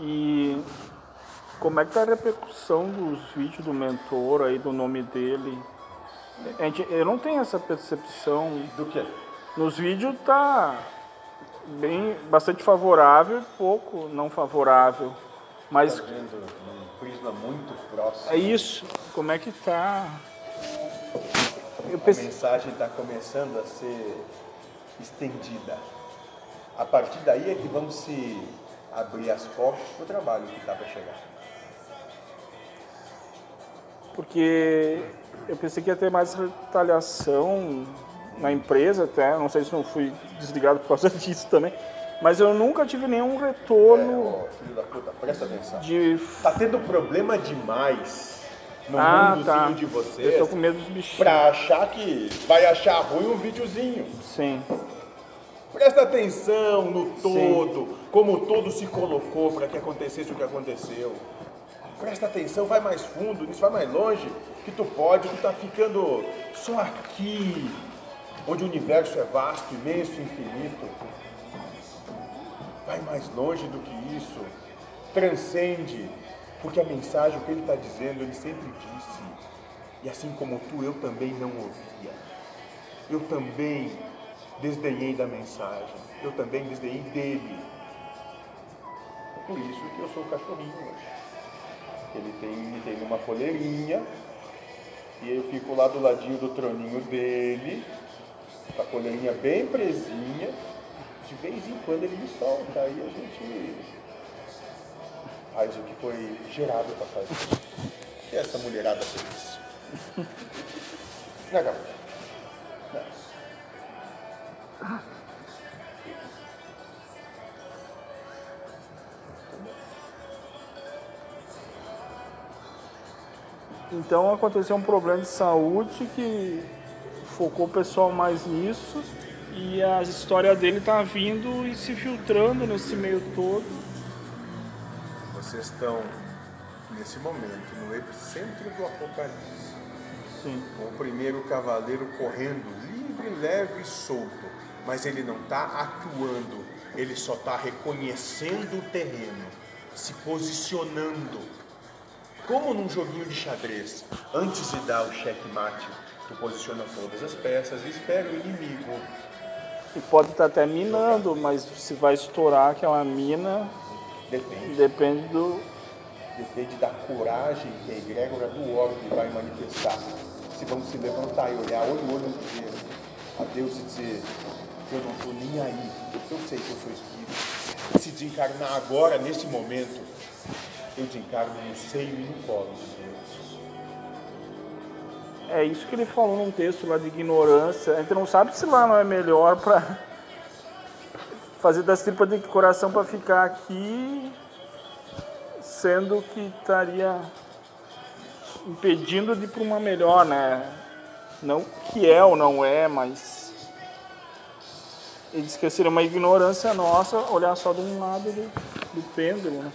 E como é que tá a repercussão dos vídeos do mentor aí, do nome dele? A gente, eu não tenho essa percepção. Do quê? Nos vídeos tá bem, bastante favorável e pouco não favorável. Mas Tá vendo um prisma muito próximo. é isso, como é que tá? Eu A mensagem está começando a ser estendida. A partir daí é que vamos se abrir as portas para o trabalho que está para chegar. porque eu pensei que ia ter mais retaliação na empresa até, não sei se não fui desligado por causa disso também, mas eu nunca tive nenhum É, retorno ô, filho da puta, presta atenção. de... Tá tendo problema demais no Ah, tá. de Eu vocês tô com medo dos bichinhos. pra achar que vai achar ruim um videozinho. Sim, Presta atenção no Sim. Como todo se colocou para que acontecesse o que aconteceu. Presta atenção, vai mais fundo, isso vai mais longe, que tu pode, tu tá ficando só aqui, onde o universo é vasto, imenso, infinito. Vai mais longe do que isso, transcende, porque a mensagem, o que ele está dizendo, ele sempre disse. E assim como tu, eu também não ouvia. Eu também desdenhei da mensagem. Eu também desdenhei dele. Por isso que eu sou o cachorrinho hoje. Ele tem, me tem numa coleirinha e eu fico lá do ladinho do troninho dele, com a coleirinha bem presinha. De vez em quando ele me solta, aí a gente faz o que foi gerado para fazer. E essa mulherada feliz. Né, Gabriel? Não. Então aconteceu um problema de saúde que focou o pessoal mais nisso e a história dele tá vindo e se filtrando nesse meio todo. Vocês estão, nesse momento, no epicentro do apocalipse. Sim. Com o primeiro cavaleiro correndo livre, leve e solto. Mas ele não está atuando, ele só está reconhecendo o terreno, se posicionando. Como num joguinho de xadrez, antes de dar o checkmate, tu posiciona todas as peças e espera o inimigo. E pode estar até minando, mas se vai estourar aquela mina, Depende. depende do. Depende da coragem que a egrégora do orbe vai manifestar. Se vamos se levantar e olhar olho no olho Deus, a Deus e dizer, eu não estou nem aí, eu sei que eu sou espírito. Se desencarnar agora, nesse momento, eu desencarno no seio e no colo de Deus. É isso que ele falou num texto lá de ignorância. A gente não sabe se lá não é melhor pra fazer das tripas de coração pra ficar aqui, sendo que estaria impedindo de ir pra uma melhor, né? Não que é ou não é, mas ele disse que seria uma ignorância nossa olhar só de um lado do, do pêndulo, né?